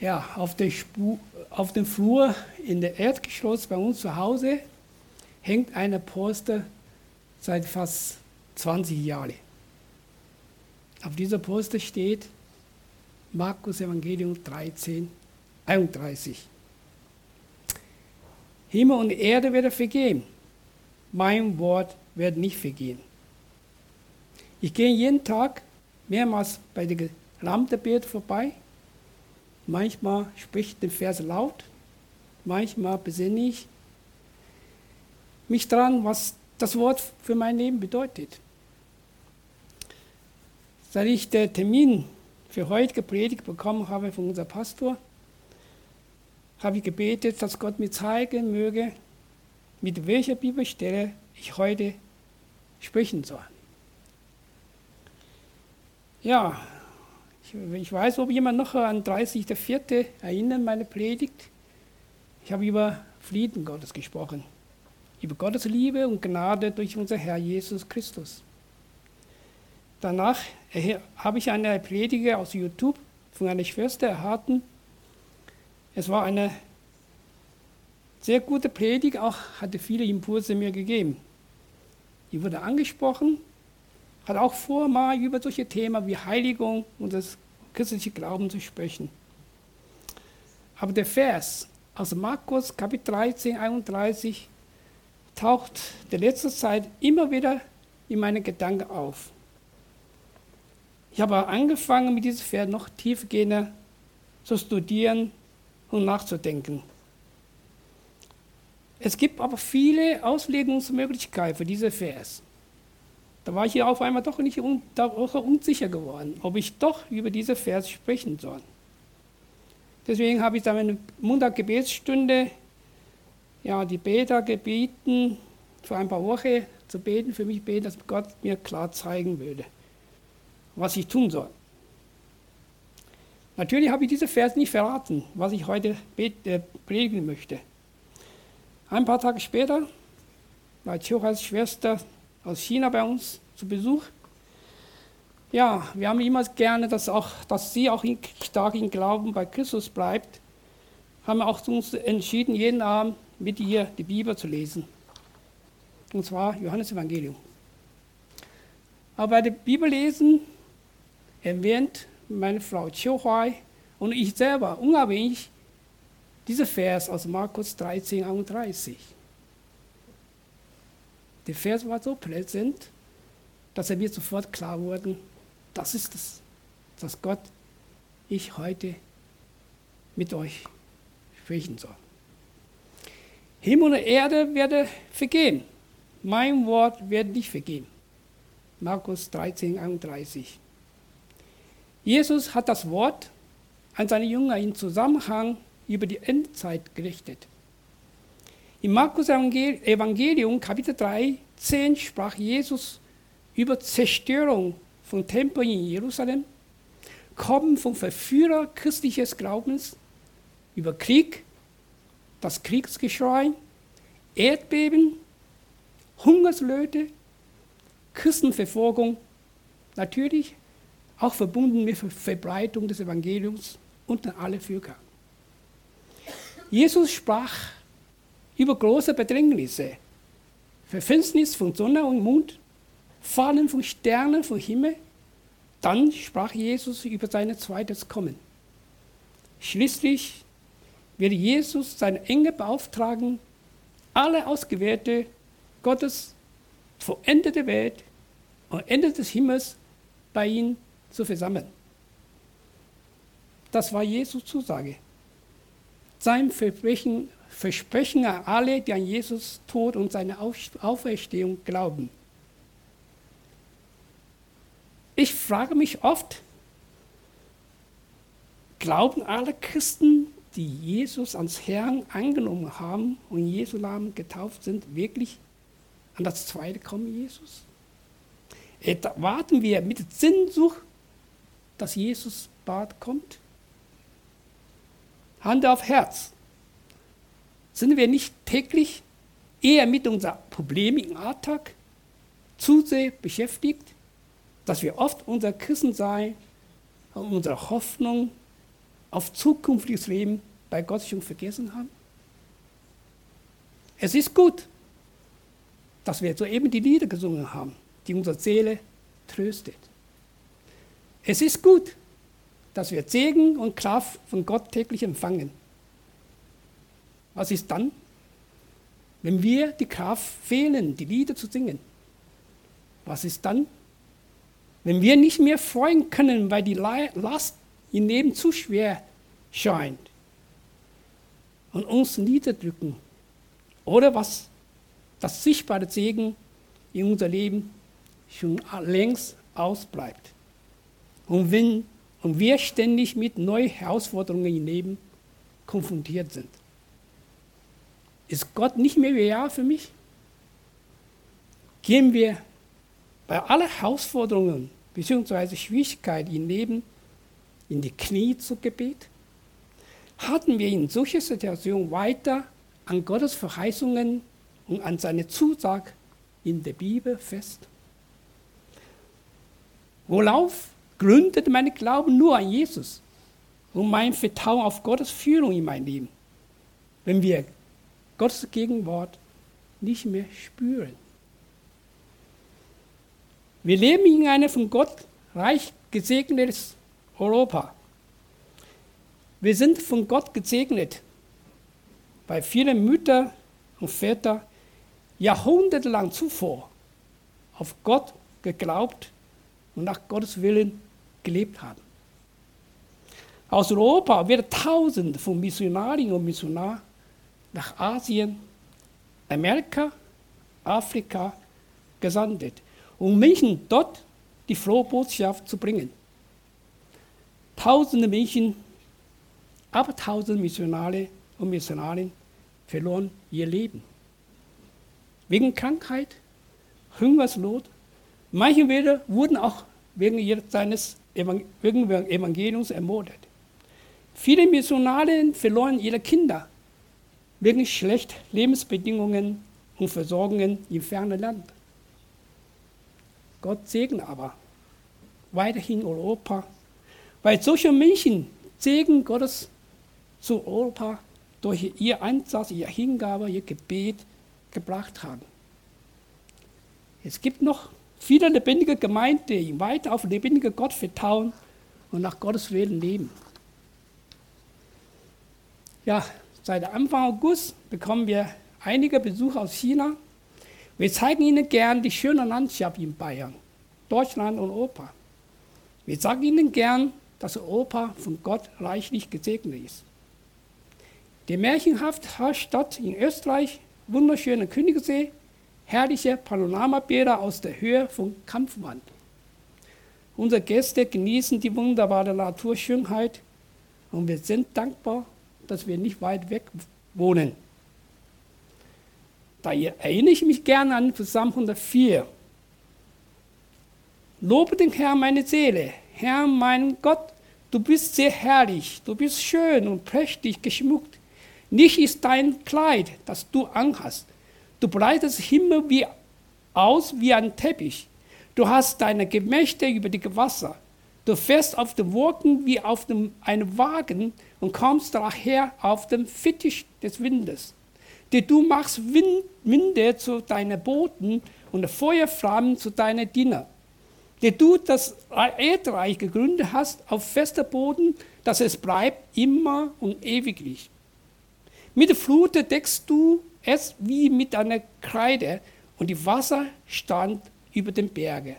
Ja, auf, der Spur, auf dem Flur in der Erdgeschoss bei uns zu Hause hängt eine Poster seit fast 20 Jahren. Auf dieser Poster steht Markus Evangelium 13, 31. Himmel und Erde werden vergehen, mein Wort wird nicht vergehen. Ich gehe jeden Tag mehrmals bei der Lampenbild vorbei. Manchmal spricht der Vers laut, manchmal besinne ich mich daran, was das Wort für mein Leben bedeutet. Seit ich den Termin für heute gepredigt bekommen habe von unserem Pastor, habe ich gebetet, dass Gott mir zeigen möge, mit welcher Bibelstelle ich heute sprechen soll. Ja, ich, ich weiß, ob jemand noch an 30.04. erinnert, meine Predigt. Ich habe über Frieden Gottes gesprochen, über Gottes Liebe und Gnade durch unser Herr Jesus Christus. Danach habe ich eine Predigt aus YouTube von einer Schwester erhalten. Es war eine sehr gute Predigt, auch hatte viele Impulse mir gegeben. Die wurde angesprochen hat auch vor, mal über solche Themen wie Heiligung und das christliche Glauben zu sprechen. Aber der Vers aus Markus Kapitel 13, 31 taucht der letzte Zeit immer wieder in meinen Gedanken auf. Ich habe angefangen, mit diesem Vers noch tiefgehender zu studieren und nachzudenken. Es gibt aber viele Auslegungsmöglichkeiten für diesen Vers. Da war ich hier auf einmal doch nicht un, unsicher geworden, ob ich doch über diese Vers sprechen soll. Deswegen habe ich dann eine Montag-Gebetsstunde, ja, die Beter gebeten, vor ein paar Wochen zu beten, für mich beten, dass Gott mir klar zeigen würde, was ich tun soll. Natürlich habe ich diese Vers nicht verraten, was ich heute äh, predigen möchte. Ein paar Tage später war Chochas Schwester aus China bei uns zu Besuch. Ja, wir haben immer gerne, dass, auch, dass sie auch stark im Glauben bei Christus bleibt. Haben auch uns entschieden, jeden Abend mit ihr die Bibel zu lesen. Und zwar Johannes Evangelium. Aber bei dem Bibellesen erwähnt meine Frau Chiu und ich selber unabhängig dieser Vers aus Markus 13, 31. Der Vers war so präsent, dass er mir sofort klar wurde, das ist es, dass Gott ich heute mit euch sprechen soll. Himmel und Erde werden vergehen, mein Wort wird nicht vergehen. Markus 13, 31. Jesus hat das Wort an seine Jünger im Zusammenhang über die Endzeit gerichtet. Im Markus Evangelium Kapitel 3, 10 sprach Jesus über Zerstörung von Tempeln in Jerusalem, Kommen von Verführer christliches Glaubens, über Krieg, das Kriegsgeschrei, Erdbeben, Hungersnöte, Christenverfolgung, natürlich auch verbunden mit Verbreitung des Evangeliums unter alle Völker. Jesus sprach über große Bedrängnisse, Verfinsternis von Sonne und Mond, Fallen von Sternen vom Himmel. Dann sprach Jesus über sein zweites Kommen. Schließlich wird Jesus seine Engel beauftragen, alle Ausgewählte Gottes vor Ende der Welt und Ende des Himmels bei ihm zu versammeln. Das war Jesus Zusage. Sein Versprechen Versprechen an alle, die an Jesus Tod und seine Auferstehung glauben. Ich frage mich oft, glauben alle Christen, die Jesus ans Herrn angenommen haben und in Jesu Namen getauft sind, wirklich an das zweite Kommen Jesus? Warten wir mit Sinnsucht, dass Jesus bald kommt? Hand auf Herz. Sind wir nicht täglich eher mit unseren Problemen im Alltag zu sehr beschäftigt, dass wir oft unser Christensein und unsere Hoffnung auf zukünftiges Leben bei Gott schon vergessen haben? Es ist gut, dass wir soeben die Lieder gesungen haben, die unsere Seele tröstet. Es ist gut, dass wir Segen und Kraft von Gott täglich empfangen. Was ist dann, wenn wir die Kraft fehlen, die Lieder zu singen? Was ist dann, wenn wir nicht mehr freuen können, weil die Last im Leben zu schwer scheint und uns niederdrücken? Oder was das sichtbare Segen in unser Leben schon längst ausbleibt. Und wenn und wir ständig mit neuen Herausforderungen im Leben konfrontiert sind. Ist Gott nicht mehr real für mich? Gehen wir bei allen Herausforderungen bzw. Schwierigkeiten im Leben in die Knie zu Gebet? Halten wir in solcher Situation weiter an Gottes Verheißungen und an seine Zusage in der Bibel fest? Worauf gründet mein Glauben nur an Jesus und mein Vertrauen auf Gottes Führung in mein Leben, wenn wir Gottes Gegenwart nicht mehr spüren? Wir leben in einem von Gott reich gesegnetes Europa. Wir sind von Gott gesegnet, weil viele Mütter und Väter jahrhundertelang zuvor auf Gott geglaubt und nach Gottes Willen gelebt haben. Aus Europa werden Tausende von Missionarinnen und Missionaren nach Asien, Amerika, Afrika gesandt, um Menschen dort die frohe Botschaft zu bringen. Tausende Menschen, aber tausende Missionare und Missionarinnen verloren ihr Leben. Wegen Krankheit, Hungersnot. Manche wurden auch wegen seines Evangeliums ermordet. Viele Missionare verloren ihre Kinder wegen schlechter Lebensbedingungen und Versorgungen im fernen Land. Gott segne aber weiterhin Europa, weil solche Menschen Segen Gottes zu Europa durch ihr Einsatz, ihre Hingabe, ihr Gebet gebracht haben. Es gibt noch viele lebendige Gemeinden, die weiter auf lebendige Gott vertrauen und nach Gottes Willen leben. Ja, seit Anfang August bekommen wir einige Besucher aus China. Wir zeigen ihnen gern die schöne Landschaft in Bayern, Deutschland und Europa. Wir sagen ihnen gern, dass Europa von Gott reichlich gesegnet ist. Die märchenhafte Stadt in Österreich, wunderschöner Königssee, herrliche Panoramabilder aus der Höhe von Kampfwand. Unsere Gäste genießen die wunderbare Naturschönheit und wir sind dankbar, dass wir nicht weit weg wohnen. Da erinnere ich mich gerne an Psalm 104. Lobe den Herrn meine Seele, Herr mein Gott, du bist sehr herrlich, du bist schön und prächtig geschmückt. Nicht ist dein Kleid, das du anhast, Du breitest Himmel wie aus wie ein Teppich. Du hast deine Gemächte über die Gewässer. Du fährst auf den Wolken wie auf dem, einem Wagen und kommst daher auf dem Fittich des Windes. Die du machst Wind, Winde zu deinen Booten und Feuerflammen zu deinen Dienern. Die du das Erdreich gegründet hast auf fester Boden, dass es bleibt immer und ewiglich. Mit der Flut deckst du es wie mit einer Kreide und die Wasser stand über den Bergen.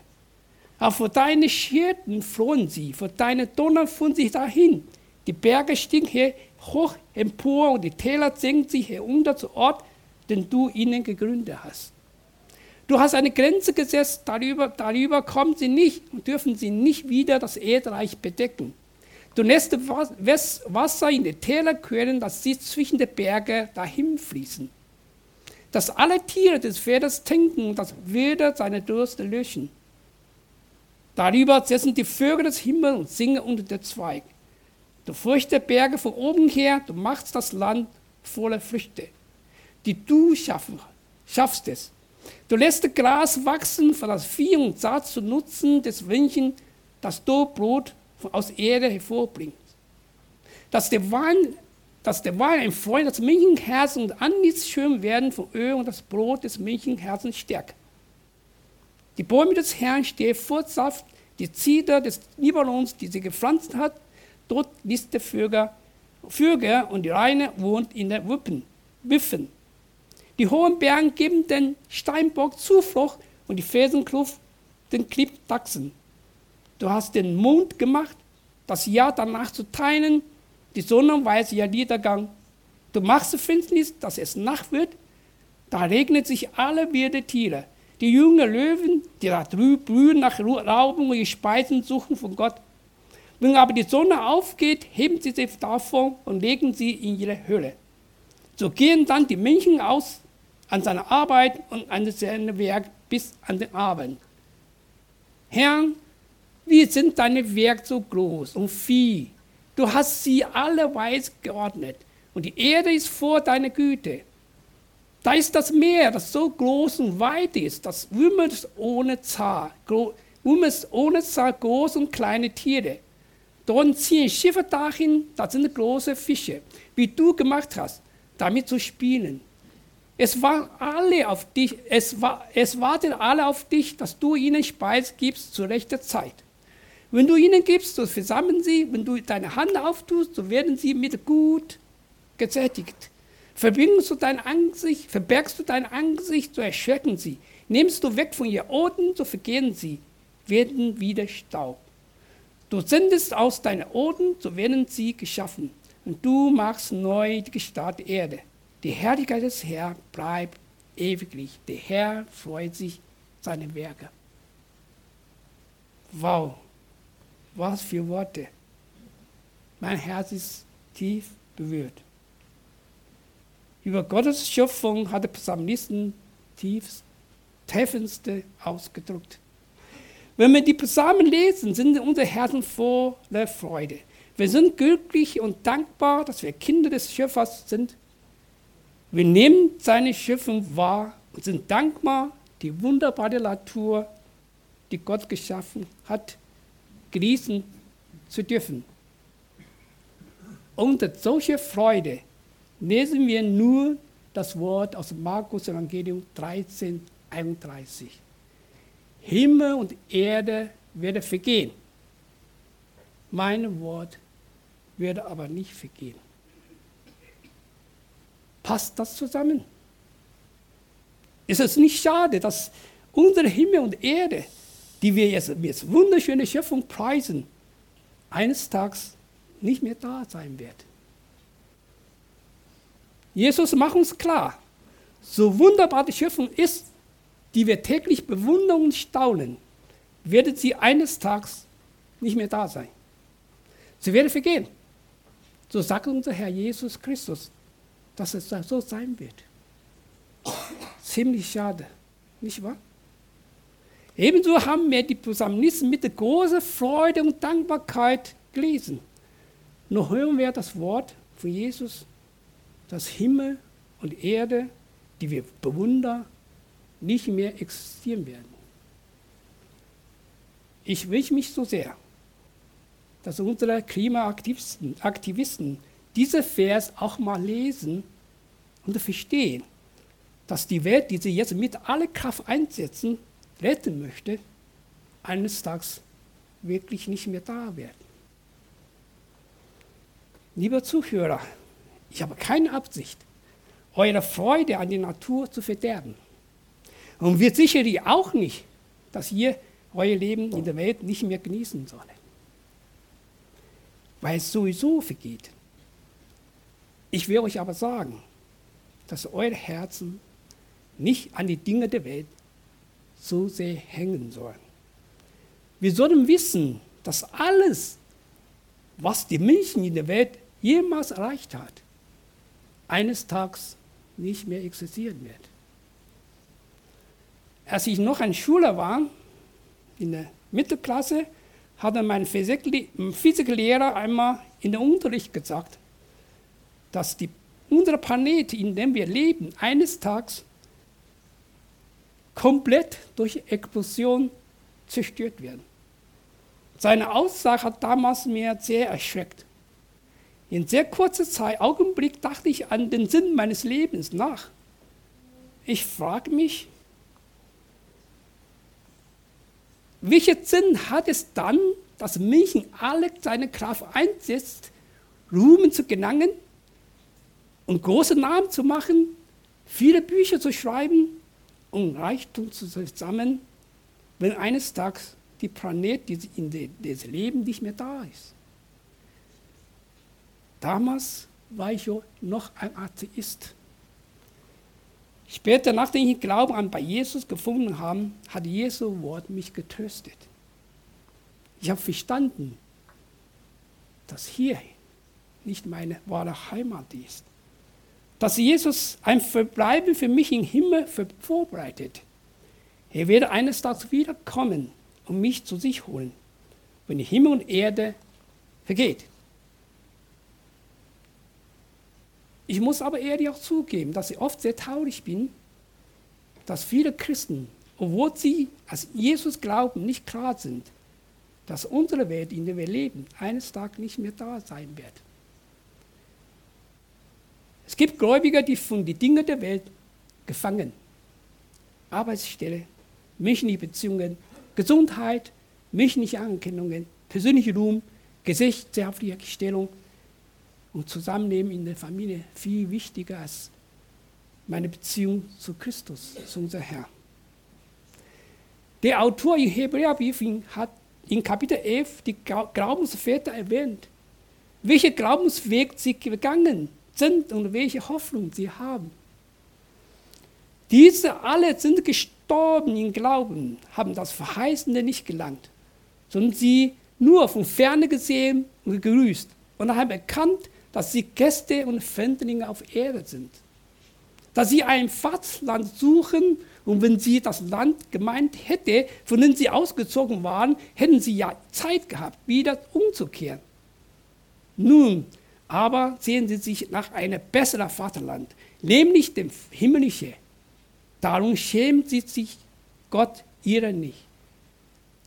Aber vor deinen Schirten flohen sie, vor deinen Donner fuhren sie dahin. Die Berge stiegen hier hoch empor und die Täler senken sich herunter zu Ort, den du ihnen gegründet hast. Du hast eine Grenze gesetzt, darüber, darüber kommen sie nicht und dürfen sie nicht wieder das Erdreich bedecken. Du lässt Wasser in die Täler quellen, dass sie zwischen den Bergen dahin fließen dass alle Tiere des Pferdes trinken und das Wilde seine Durst löschen. Darüber setzen die Vögel des Himmels und singen unter der Zweig. Du fürchtest Berge von oben her, du machst das Land voller Früchte, die du schaffen, schaffst es. Du lässt das Gras wachsen für das Vieh und Saat zu nutzen des Menschen, das du Brot aus Erde hervorbringst. dass der Wein, dass der Wein ein Freund des Menschenherzens und Anlitz schön werden von Öl und das Brot des Menschenherzens stärkt. Die Bäume des Herrn stehen vor Saft, die Zieder des Libanons, die sie gepflanzt hat, dort der Vögel, Vögel und die Reine wohnt in den Wippen, Wiffen. Die hohen Berge geben den Steinbock Zuflucht und die Felsenkluft den Klippdachsen. Du hast den Mond gemacht, das Jahr danach zu teilen, die Sonne weiß ihr Niedergang. Du machst Finsternis, dass es Nacht wird, da regnet sich alle wilde Tiere. Die jungen Löwen, die da drüben nach Rauben und Speisen suchen von Gott. Wenn aber die Sonne aufgeht, heben sie sich davon und legen sie in ihre Höhle. So gehen dann die Menschen aus an seine Arbeit und an sein Werk bis an den Abend. Herr, wie sind deine Werke so groß und viel? Du hast sie alle weiß geordnet und die Erde ist vor deiner Güte. Da ist das Meer, das so groß und weit ist, das wimmelt ohne Zahl, wimmelt ohne Zahl große und kleine Tiere. Dort ziehen Schiffe dahin, da sind große Fische, wie du gemacht hast, damit zu spielen. Es waren alle auf dich, es, war, es warten alle auf dich, dass du ihnen Speis gibst zur rechten Zeit. Wenn du ihnen gibst, so versammeln sie, wenn du deine Hand auftust, so werden sie mit gut gesättigt. Verbindest du dein Angesicht, verbergst du dein Angesicht, so erschrecken sie. Nimmst du weg von ihr Oden, so vergehen sie, werden wieder Staub. Du sendest aus deinen Oden, so werden sie geschaffen. Und du machst neu die Gestalt der Erde. Die Herrlichkeit des Herrn bleibt ewiglich. Der Herr freut sich seine Werke. Wow, was für Worte. Mein Herz ist tief berührt. Über Gottes Schöpfung hat der Psalmisten tiefst, tiefste ausgedrückt. Wenn wir die Psalmen lesen, sind unsere Herzen voller Freude. Wir sind glücklich und dankbar, dass wir Kinder des Schöpfers sind wir nehmen seine Schöpfung wahr und sind dankbar, die wunderbare Natur, die Gott geschaffen hat, genießen zu dürfen. Unter solcher Freude lesen wir nur das Wort aus Markus Evangelium 13, 31. Himmel und Erde werden vergehen. Mein Wort werde aber nicht vergehen. Passt das zusammen? Ist es nicht schade, dass unsere Himmel und Erde, die wir jetzt als wunderschöne Schöpfung preisen, eines Tages nicht mehr da sein wird? Jesus macht uns klar, so wunderbar die Schöpfung ist, die wir täglich bewundern und staunen, wird sie eines Tages nicht mehr da sein. Sie werden vergehen. So sagt unser Herr Jesus Christus dass es so sein wird. Ziemlich schade, nicht wahr? Ebenso haben wir die Psalmisten mit großer Freude und Dankbarkeit gelesen. Nur hören wir das Wort von Jesus, dass Himmel und Erde, die wir bewundern, nicht mehr existieren werden. Ich wünsche mich so sehr, dass unsere Klimaaktivisten Aktivisten diese Vers auch mal lesen und verstehen, dass die Welt, die sie jetzt mit aller Kraft einsetzen, retten möchte, eines Tages wirklich nicht mehr da werden. Lieber Zuhörer, ich habe keine Absicht, eure Freude an der Natur zu verderben. Und wir sicherlich auch nicht, dass ihr euer Leben in der Welt nicht mehr genießen sollt. Weil es sowieso vergeht. Ich will euch aber sagen, dass eure Herzen nicht an die Dinge der Welt so sehr hängen sollen. Wir sollen wissen, dass alles, was die Menschen in der Welt jemals erreicht hat, eines Tages nicht mehr existieren wird. Als ich noch ein Schüler war, in der Mittelklasse, hat mein Physiklehrer einmal in der Unterricht gesagt, dass die, unser Planet, in dem wir leben, eines Tages komplett durch Explosion zerstört werden. Seine Aussage hat damals mir sehr erschreckt. In sehr kurzer Zeit, Augenblick, dachte ich an den Sinn meines Lebens nach. Ich frage mich, welchen Sinn hat es dann, dass Menschen alle seine Kraft einsetzt, Ruhmen zu gelangen und große Namen zu machen, viele Bücher zu schreiben und Reichtum zu sammeln, wenn eines Tages die Planet, in das Leben nicht mehr da ist. Damals war ich noch ein Atheist. Später, nachdem ich Glauben an bei Jesus gefunden habe, hat Jesu Wort mich getröstet. Ich habe verstanden, dass hier nicht meine wahre Heimat ist. Dass Jesus ein Verbleiben für mich im Himmel vorbereitet. Er wird eines Tages wiederkommen und mich zu sich holen, wenn Himmel und Erde vergeht. Ich muss aber ehrlich auch zugeben, dass ich oft sehr traurig bin, dass viele Christen, obwohl sie als Jesus glauben, nicht klar sind, dass unsere Welt, in der wir leben, eines Tages nicht mehr da sein wird. Es gibt Gläubige, die von den Dingen der Welt gefangen. Arbeitsstelle, menschliche Beziehungen, Gesundheit, menschliche Anerkennungen, persönliche Ruhm, gesellschaftliche Stellung und Zusammenleben in der Familie viel wichtiger als meine Beziehung zu Christus, zu unserem Herrn. Der Autor im Hebräerbrief hat in Kapitel 11 die Glaubensväter erwähnt, welche Glaubensweg sie gegangen sind und welche Hoffnung sie haben. Diese alle sind gestorben im Glauben, haben das Verheißende nicht gelangt, sondern sie nur von ferne gesehen und gegrüßt und haben erkannt, dass sie Gäste und Fremdlinge auf Erde sind. Dass sie ein Vaterland suchen und wenn sie das Land gemeint hätte, von dem sie ausgezogen waren, hätten sie ja Zeit gehabt, wieder umzukehren. Nun aber sehen sie sich nach einem besseren Vaterland, nämlich dem himmlischen. Darum schämen sie sich Gott ihrer nicht,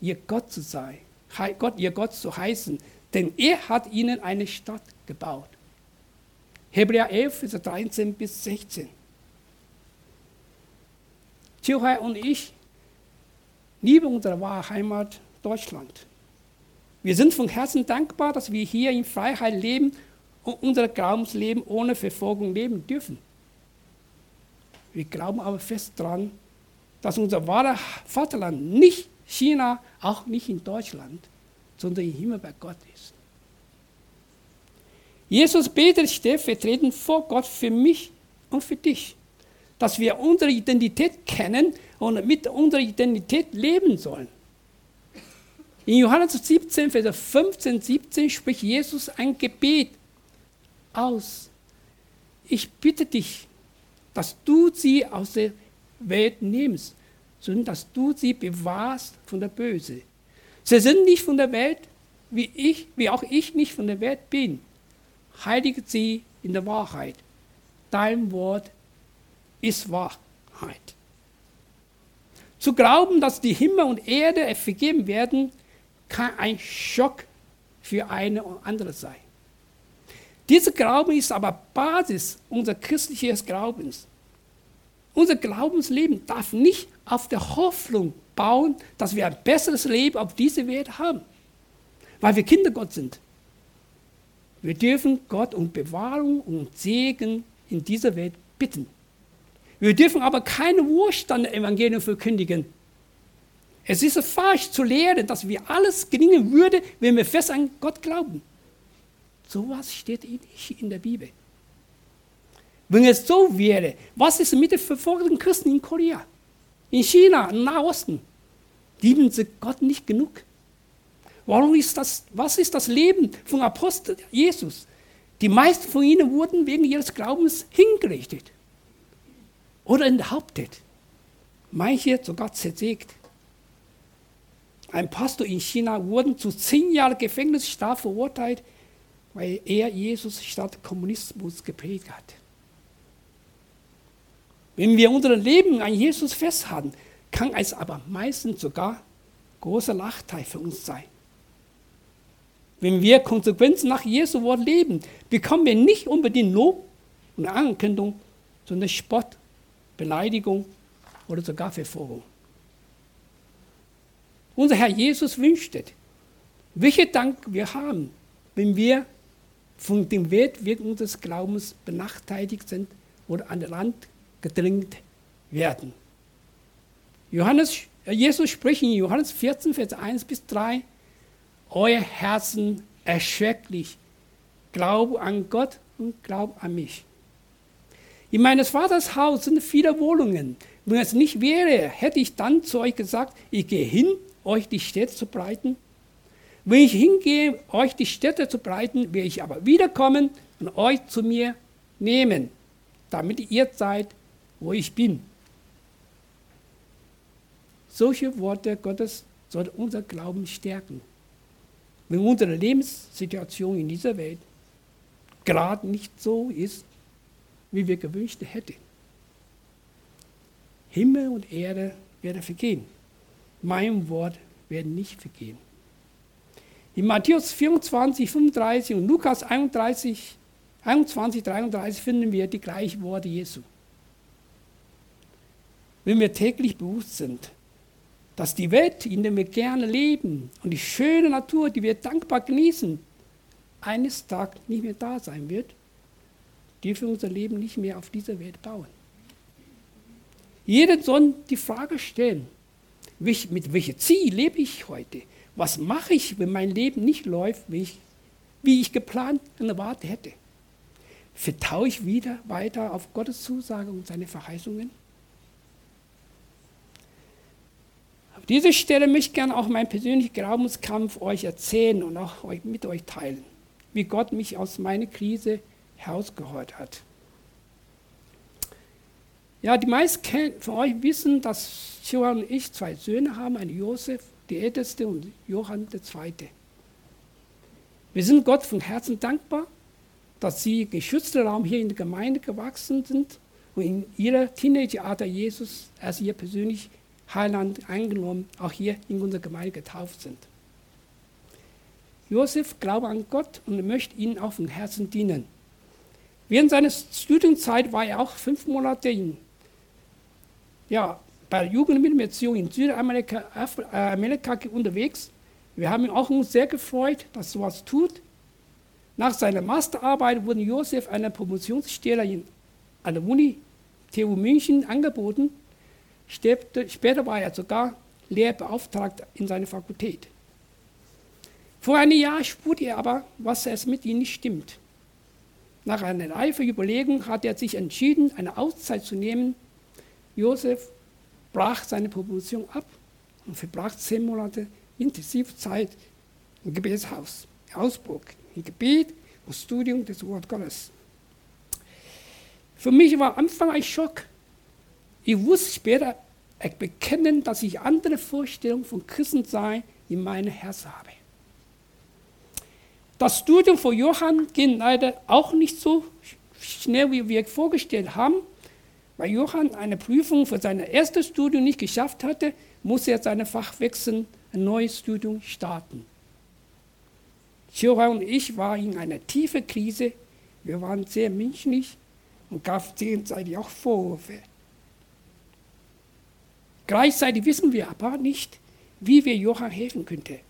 ihr Gott zu sein, Gott, ihr Gott zu heißen, denn er hat ihnen eine Stadt gebaut. Hebräer 11, Vers 13 bis 16. Tiohai und ich lieben unsere wahre Heimat Deutschland. Wir sind von Herzen dankbar, dass wir hier in Freiheit leben und unser Glaubensleben ohne Verfolgung leben dürfen. Wir glauben aber fest daran, dass unser wahres Vaterland nicht China, auch nicht in Deutschland, sondern im Himmel bei Gott ist. Jesus betet stellvertretend vor Gott für mich und für dich, dass wir unsere Identität kennen und mit unserer Identität leben sollen. In Johannes 17, Vers 15, 17 spricht Jesus ein Gebet aus. Ich bitte dich, dass du sie aus der Welt nimmst, sondern dass du sie bewahrst von der Böse. Sie sind nicht von der Welt, wie ich, wie auch ich nicht von der Welt bin heilige sie in der Wahrheit. Dein Wort ist Wahrheit. Zu glauben, dass die Himmel und Erde vergeben werden, kann ein Schock für eine und andere sein. Dieser Glauben ist aber Basis unseres christlichen Glaubens. Unser Glaubensleben darf nicht auf der Hoffnung bauen, dass wir ein besseres Leben auf dieser Welt haben, weil wir Kinder Gott sind. Wir dürfen Gott um Bewahrung und Segen in dieser Welt bitten. Wir dürfen aber keine Wohlstand-Evangelium verkündigen. Es ist falsch zu lehren, dass wir alles gelingen würde, wenn wir fest an Gott glauben. So was steht nicht in der Bibel. Wenn es so wäre, was ist mit den verfolgten Christen in Korea, in China, im Nahosten? Lieben sie Gott nicht genug? Warum ist das, was ist das Leben von Apostel Jesus? Die meisten von ihnen wurden wegen ihres Glaubens hingerichtet oder enthauptet. Manche sogar zersägt. Ein Pastor in China wurde zu zehn Jahren Gefängnisstrafe verurteilt, weil er Jesus statt Kommunismus geprägt hat. Wenn wir unser Leben an Jesus festhalten, kann es aber meistens sogar großer Nachteil für uns sein. Wenn wir konsequent nach Jesu Wort leben, bekommen wir nicht unbedingt Lob und Anerkennung, sondern Spott, Beleidigung oder sogar Verfolgung. Unser Herr Jesus wünschte, welchen Dank wir haben, wenn wir von dem Wertwirken unseres Glaubens benachteiligt sind oder an den Rand gedrängt werden. Johannes, äh, Jesus spricht in Johannes 14, Vers 1 bis 3, euer Herzen erschrecklich, glaube an Gott und glaub an mich. In meines Vaters Haus sind viele Wohnungen. Wenn es nicht wäre, hätte ich dann zu euch gesagt, ich gehe hin, euch die Städte zu breiten. Wenn ich hingehe, euch die Städte zu breiten, werde ich aber wiederkommen und euch zu mir nehmen, damit ihr seid, wo ich bin. Solche Worte Gottes sollten unser Glauben stärken. Wenn unsere Lebenssituation in dieser Welt gerade nicht so ist, wie wir gewünscht hätten. Himmel und Erde werden vergehen. Mein Wort wird nicht vergehen. In Matthäus 24, 35 und Lukas 31, 21, 33 finden wir die gleichen Worte Jesu. Wenn wir täglich bewusst sind, dass die Welt, in der wir gerne leben und die schöne Natur, die wir dankbar genießen, eines Tages nicht mehr da sein wird, dürfen wir unser Leben nicht mehr auf dieser Welt bauen. Jeder soll die Frage stellen, mit welchem Ziel lebe ich heute? Was mache ich, wenn mein Leben nicht läuft, wie ich, wie ich geplant und erwartet hätte? Vertraue ich wieder weiter auf Gottes Zusage und seine Verheißungen? Auf dieser Stelle möchte ich gerne auch meinen persönlichen Glaubenskampf euch erzählen und auch mit euch teilen, wie Gott mich aus meiner Krise herausgeholt hat. Ja, die meisten von euch wissen, dass Johann und ich zwei Söhne haben, einen Josef, der älteste, und Johann, der zweite. Wir sind Gott von Herzen dankbar, dass sie im geschützten Raum hier in der Gemeinde gewachsen sind und in ihrer Teenageralter Jesus als ihr persönlich Heiland eingenommen, auch hier in unserer Gemeinde getauft sind. Josef glaubt an Gott und möchte ihnen auch von Herzen dienen. Während seiner Studienzeit war er auch fünf Monate in, ja, bei der Jugendmitbeziehung in Südamerika äh, Amerika unterwegs. Wir haben auch uns sehr gefreut, dass er sowas tut. Nach seiner Masterarbeit wurde Josef eine Promotionsstelle an der Uni TU München angeboten. Später war er sogar Lehrbeauftragter in seiner Fakultät. Vor einem Jahr spürte er aber, was es mit ihm nicht stimmt. Nach einer reifen Überlegung hat er sich entschieden, eine Auszeit zu nehmen. Josef brach seine Promotion ab und verbrachte zehn Monate intensiv Zeit im Gebetshaus, in Ausburg, im Gebet und Studium des Wort Gottes. Für mich war am Anfang ein Schock. Ich wusste später bekennen, dass ich andere Vorstellungen von Christensein in meinem Herz habe. Das Studium von Johann ging leider auch nicht so schnell, wie wir vorgestellt haben. Weil Johann eine Prüfung für sein erstes Studium nicht geschafft hatte, musste er sein Fach wechseln, ein neues Studium starten. Johann und ich waren in einer tiefen Krise. Wir waren sehr menschlich und gaben gegenseitig auch Vorwürfe. Gleichzeitig wissen wir aber nicht, wie wir Johann helfen könnten.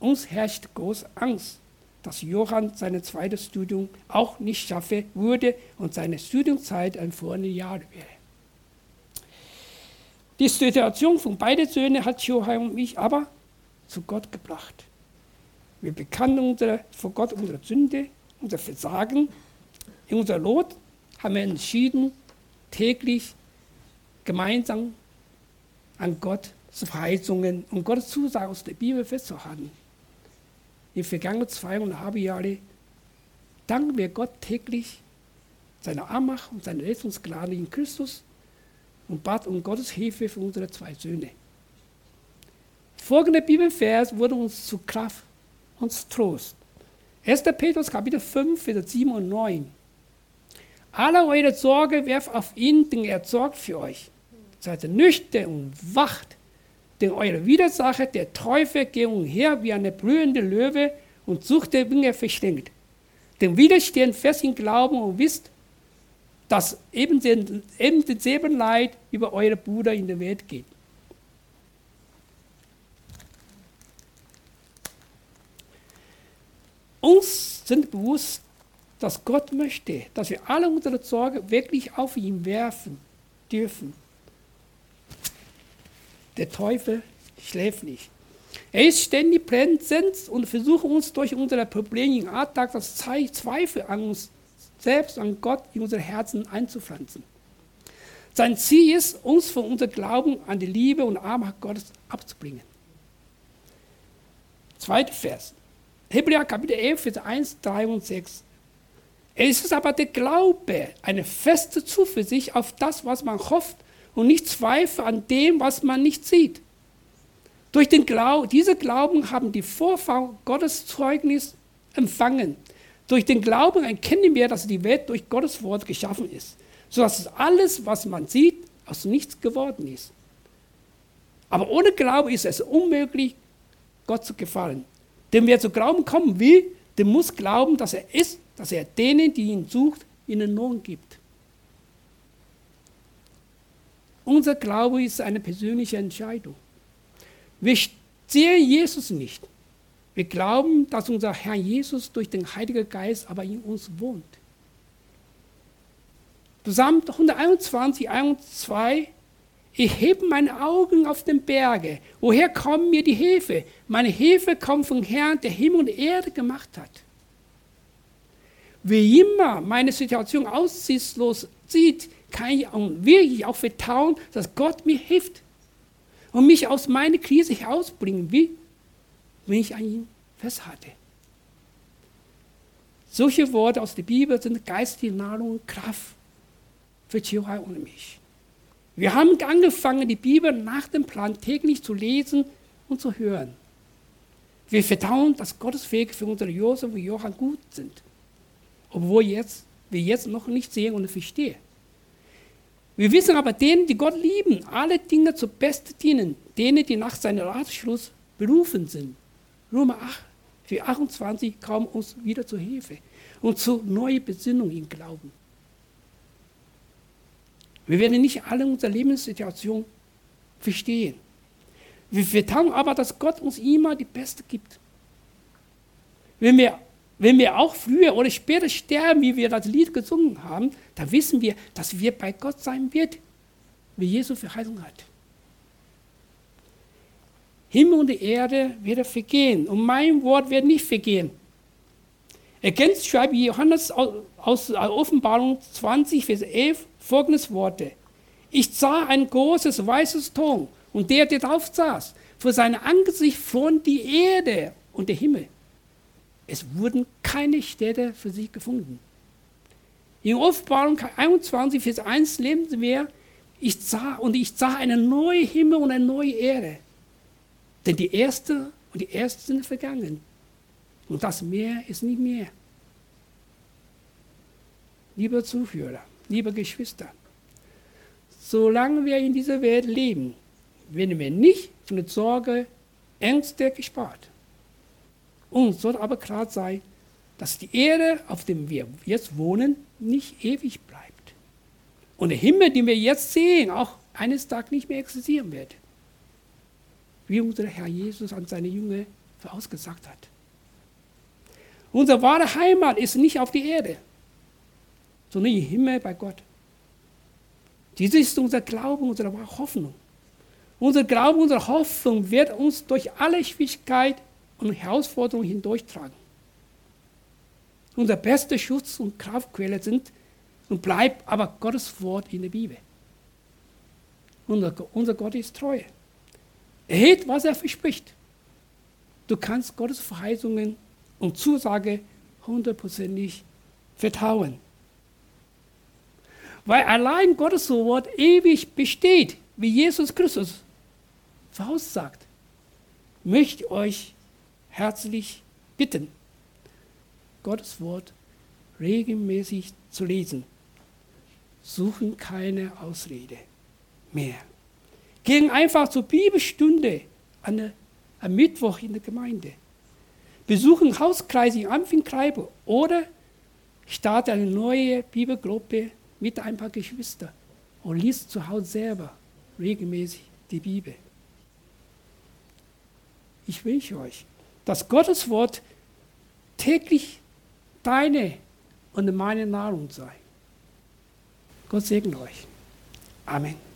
Uns herrscht große Angst, dass Johann sein zweites Studium auch nicht schaffen würde und seine Studienzeit ein vorne Jahr wäre. Die Situation von beiden Söhnen hat Johann und mich aber zu Gott gebracht. Wir bekannten unsere, vor Gott unsere Sünde, unser Versagen. In unserer Not haben wir entschieden, täglich gemeinsam an Gottes Verheißungen und Gottes Zusagen aus der Bibel festzuhalten die vergangenen zweieinhalb Jahre danken wir Gott täglich seine Armacht und seine Rettungsgnade in Christus und bat um Gottes Hilfe für unsere zwei Söhne. Folgender Bibelvers wurde uns zu Kraft und Trost. 1. Petrus Kapitel 5, Vers 7 und 9. Alle eure Sorge werft auf ihn, denn er sorgt für euch. Seid nüchtern und wacht denn eure Widersacher, der Teufel, geht umher wie eine blühende Löwe und sucht der Dinge verschlingt. Denn widerstehen fest im Glauben und wisst, dass eben, den, eben denselben Leid über eure Brüder in der Welt geht. Uns sind bewusst, dass Gott möchte, dass wir alle unsere Sorge wirklich auf ihn werfen dürfen. Der Teufel schläft nicht. Er ist ständig präsent und versucht uns durch unsere Probleme im Alltag das Zweifel an uns selbst, an Gott in unsere Herzen einzupflanzen. Sein Ziel ist, uns von unserem Glauben an die Liebe und Armut Gottes abzubringen. Zweiter Vers. Hebräer Kapitel 11, Vers 1, 3 und 6. Es ist aber der Glaube, eine feste Zuversicht auf das, was man hofft und nicht Zweifel an dem, was man nicht sieht. Durch den Glauben, diese Glauben haben die Vorfahren Gottes Zeugnis empfangen. Durch den Glauben erkennen wir, dass die Welt durch Gottes Wort geschaffen ist, sodass alles, was man sieht, aus nichts geworden ist. Aber ohne Glauben ist es unmöglich, Gott zu gefallen. Denn wer zu Glauben kommen will, der muss glauben, dass er ist, dass er denen, die ihn sucht, ihnen Lohn gibt. Unser Glaube ist eine persönliche Entscheidung. Wir sehen Jesus nicht. Wir glauben, dass unser Herr Jesus durch den Heiligen Geist aber in uns wohnt. Psalm 121, 1 und 2. Ich hebe meine Augen auf den Berge. Woher kommt mir die Hilfe? Meine Hilfe kommt vom Herrn, der Himmel und Erde gemacht hat. Wie immer meine Situation aussichtslos sieht, kann ich wirklich auch vertrauen, dass Gott mir hilft und mich aus meiner Krise herausbringen will, wenn ich an ihn festhalte. Solche Worte aus der Bibel sind geistige Nahrung und Kraft für Chihuahua und mich. Wir haben angefangen, die Bibel nach dem Plan täglich zu lesen und zu hören. Wir vertrauen, dass Gottes Wege für unsere Josef und Johann gut sind, obwohl jetzt, wir jetzt noch nicht sehen und verstehen. Wir wissen aber, denen, die Gott lieben, alle Dinge zu Besten dienen, denen, die nach seinem Ratschluss berufen sind. Römer 8, Vers 28 kommen uns wieder zur Hilfe und zu neuer Besinnung im Glauben. Wir werden nicht alle unsere Lebenssituation verstehen. Wir vertrauen aber, dass Gott uns immer die Beste gibt. Wenn wir wenn wir auch früher oder später sterben, wie wir das Lied gesungen haben, dann wissen wir, dass wir bei Gott sein wird, wie Jesus Verheißung hat. Himmel und Erde werden vergehen und mein Wort wird nicht vergehen. Ergänzt schreibt Johannes aus Offenbarung 20, Vers 11 folgendes Worte. Ich sah ein großes weißes Ton und der, der drauf saß, vor seinem Angesicht von die Erde und der Himmel es wurden keine Städte für sich gefunden. In Offenbarung 21, Vers 1 lesen wir, ich sah und ich sah einen neuen Himmel und eine neue Erde. Denn die erste und die erste sind vergangen. Und das Meer ist nicht mehr. Liebe Zuhörer, liebe Geschwister, solange wir in dieser Welt leben, werden wir nicht von der Sorge, Ängste gespart. Uns soll aber klar sein, dass die Erde, auf der wir jetzt wohnen, nicht ewig bleibt. Und der Himmel, den wir jetzt sehen, auch eines Tages nicht mehr existieren wird. Wie unser Herr Jesus an seine Jünger vorausgesagt hat. Unsere wahre Heimat ist nicht auf der Erde, sondern im Himmel bei Gott. Dies ist unser Glaube, unsere Hoffnung. Unser Glaube, unsere Hoffnung wird uns durch alle Schwierigkeiten und Herausforderungen hindurchtragen. Unser bester Schutz und Kraftquelle sind und bleibt aber Gottes Wort in der Bibel. Unser, unser Gott ist treu. Er hält, was er verspricht. Du kannst Gottes Verheißungen und Zusage hundertprozentig vertrauen. Weil allein Gottes Wort ewig besteht, wie Jesus Christus voraussagt, möchte euch herzlich bitten, Gottes Wort regelmäßig zu lesen. Suchen keine Ausrede mehr. Gehen einfach zur Bibelstunde an der, am Mittwoch in der Gemeinde. besuchen Hauskreise in Ampfinkreibe oder starte eine neue Bibelgruppe mit ein paar Geschwistern und liest zu Hause selber regelmäßig die Bibel. Ich wünsche euch, dass Gottes Wort täglich deine und meine Nahrung sei. Gott segne euch. Amen.